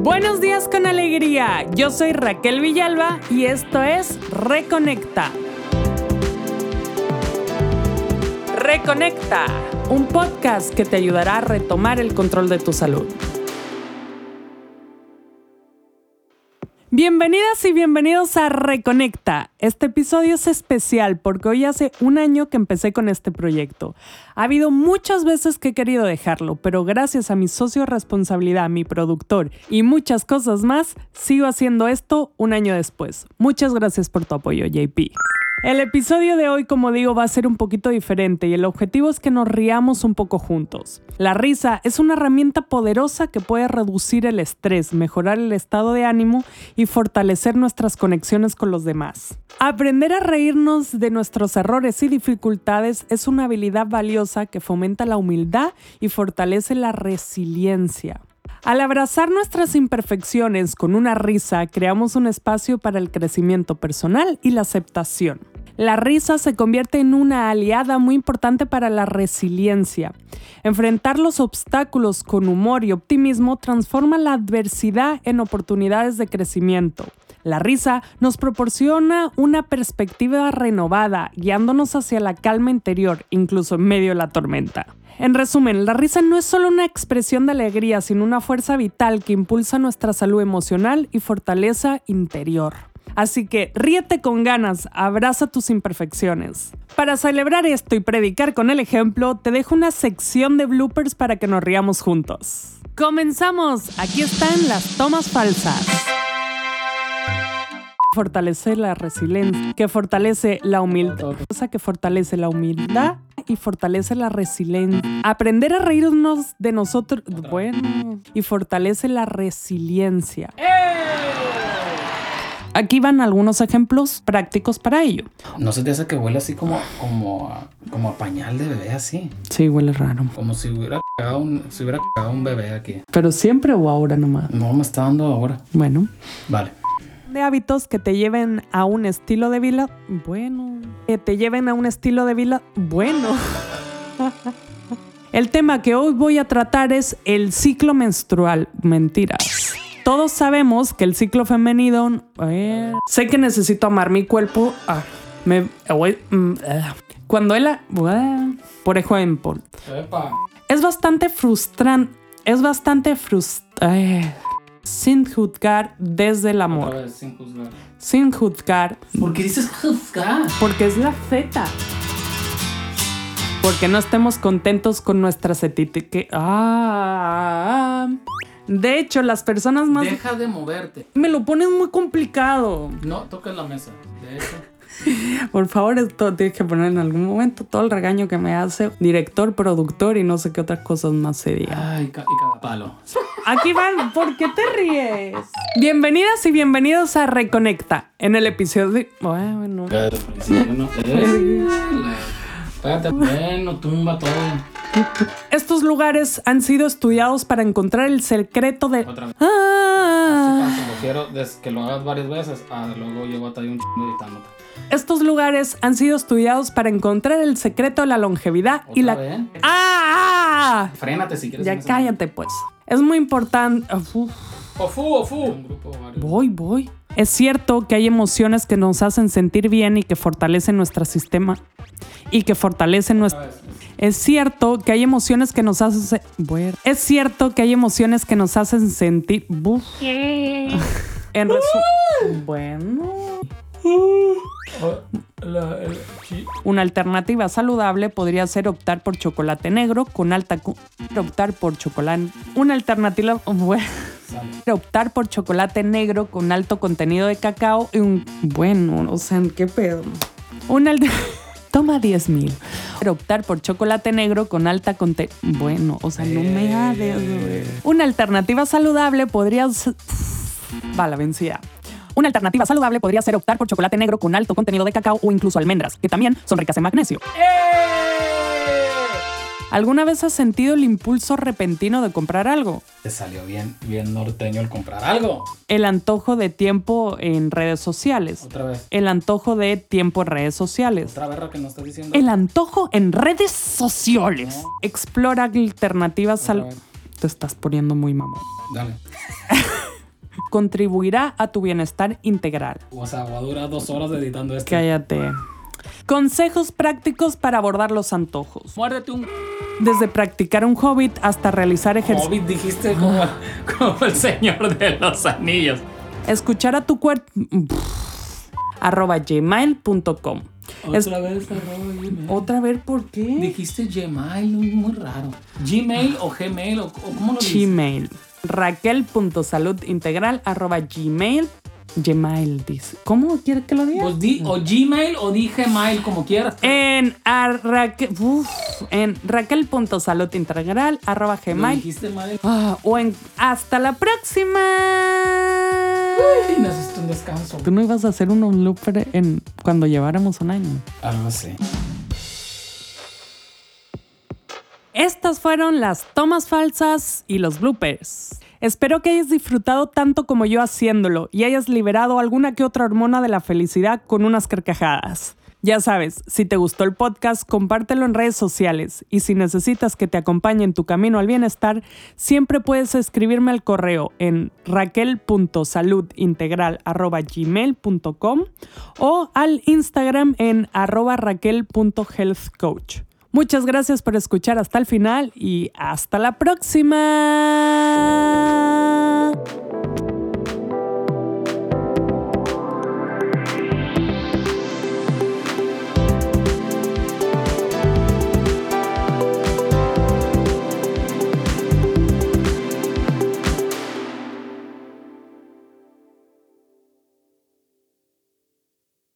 Buenos días con alegría. Yo soy Raquel Villalba y esto es Reconecta. Reconecta, un podcast que te ayudará a retomar el control de tu salud. Bienvenidas y bienvenidos a Reconecta. Este episodio es especial porque hoy hace un año que empecé con este proyecto. Ha habido muchas veces que he querido dejarlo, pero gracias a mi socio responsabilidad, mi productor y muchas cosas más, sigo haciendo esto un año después. Muchas gracias por tu apoyo, JP. El episodio de hoy, como digo, va a ser un poquito diferente y el objetivo es que nos riamos un poco juntos. La risa es una herramienta poderosa que puede reducir el estrés, mejorar el estado de ánimo y fortalecer nuestras conexiones con los demás. Aprender a reírnos de nuestros errores y dificultades es una habilidad valiosa que fomenta la humildad y fortalece la resiliencia. Al abrazar nuestras imperfecciones con una risa, creamos un espacio para el crecimiento personal y la aceptación. La risa se convierte en una aliada muy importante para la resiliencia. Enfrentar los obstáculos con humor y optimismo transforma la adversidad en oportunidades de crecimiento. La risa nos proporciona una perspectiva renovada, guiándonos hacia la calma interior, incluso en medio de la tormenta. En resumen, la risa no es solo una expresión de alegría, sino una fuerza vital que impulsa nuestra salud emocional y fortaleza interior. Así que ríete con ganas, abraza tus imperfecciones. Para celebrar esto y predicar con el ejemplo, te dejo una sección de bloopers para que nos riamos juntos. ¡Comenzamos! Aquí están las tomas falsas fortalece la resiliencia, que fortalece la humildad, que fortalece la humildad y fortalece la resiliencia. Aprender a reírnos de nosotros, bueno, y fortalece la resiliencia. Aquí van algunos ejemplos prácticos para ello. ¿No se te hace que huele así como, como, a, como a pañal de bebé así? Sí, huele raro. Como si hubiera cagado un, si hubiera cagado un bebé aquí. ¿Pero siempre o ahora nomás? No, me está dando ahora. Bueno. Vale de hábitos que te lleven a un estilo de vida bueno. Que te lleven a un estilo de vida bueno. El tema que hoy voy a tratar es el ciclo menstrual. Mentiras. Todos sabemos que el ciclo femenino... Eh, sé que necesito amar mi cuerpo. Ah, me, mm, eh, cuando él... Eh, por ejemplo. Es bastante frustrante. Es bastante frustrante sin juzgar desde el amor. sin juzgar. Sin juzgar. ¿Por qué dices juzgar? Porque es la Z. Porque no estemos contentos con nuestras etiquetas. Ah, de hecho, las personas más. Deja de moverte. Me lo ponen muy complicado. No, toca la mesa. De hecho. Por favor, esto tienes que poner en algún momento todo el regaño que me hace director, productor y no sé qué otras cosas más se. Ay, y cada palo. Aquí van, ¿por qué te ríes? Bienvenidas y bienvenidos a Reconecta. En el episodio de... Bueno. Espérate, bueno, tumba todo. Estos lugares han sido estudiados para encontrar el secreto de... Otra vez. Ah. Lo quiero que lo hagas varias veces. Ah, luego llego hasta ahí un chingo editándote. Estos lugares han sido estudiados para encontrar el secreto de la longevidad y la... ¡Ah! Frénate si quieres. Ya cállate, pues. Es muy importante... Ofu, ofu. Voy, voy. Es cierto que hay emociones que nos hacen sentir bien y que fortalecen nuestro sistema y que fortalecen nuestro... Es cierto que hay emociones que nos hacen... Bueno, es cierto que hay emociones que nos hacen sentir... en resumen... Bueno... Una alternativa saludable podría ser optar por chocolate negro con alta optar por chocolate una alternativa bueno, optar por chocolate negro con alto contenido de cacao y un bueno, o sea, qué pedo. Una toma 10 mil. Optar por chocolate negro con alta contenido. Bueno, o sea, no me da Una alternativa saludable podría va la vencida. Una alternativa saludable podría ser optar por chocolate negro con alto contenido de cacao o incluso almendras, que también son ricas en magnesio. ¡Eh! ¿Alguna vez has sentido el impulso repentino de comprar algo? Te salió bien, bien norteño el comprar algo. El antojo de tiempo en redes sociales. Otra vez. El antojo de tiempo en redes sociales. Otra vez que no estás diciendo. El antojo en redes sociales. Explora alternativas al. Te estás poniendo muy mamón. Dale. contribuirá a tu bienestar integral. O sea, voy a durar dos horas editando esto. Cállate. Consejos prácticos para abordar los antojos. Muérdete un Desde practicar un hobbit hasta realizar ejercicio. hobbit, dijiste como, como el señor de los anillos. Escuchar a tu cuerpo. arroba gmail.com. Es- Otra vez, arroba Gmail. Otra vez, ¿por qué? Dijiste Gmail, muy raro. Gmail o Gmail o, o cómo lo dices. Gmail. Raquel.saludintegral arroba gmail. Gmail dice. ¿Cómo quiere que lo diga? Pues di o Gmail o di Gmail, como quieras. en Raquel, en raquel.saludintegral arroba gmail. dijiste. Ah, o en hasta la próxima. Ay, necesito un descanso. Tú no ibas a hacer un blooper en cuando lleváramos un año. Algo así. Estas fueron las tomas falsas y los bloopers. Espero que hayas disfrutado tanto como yo haciéndolo y hayas liberado alguna que otra hormona de la felicidad con unas carcajadas. Ya sabes, si te gustó el podcast, compártelo en redes sociales y si necesitas que te acompañe en tu camino al bienestar, siempre puedes escribirme al correo en raquel.saludintegral.gmail.com o al Instagram en arroba raquel.healthcoach. Muchas gracias por escuchar hasta el final y hasta la próxima.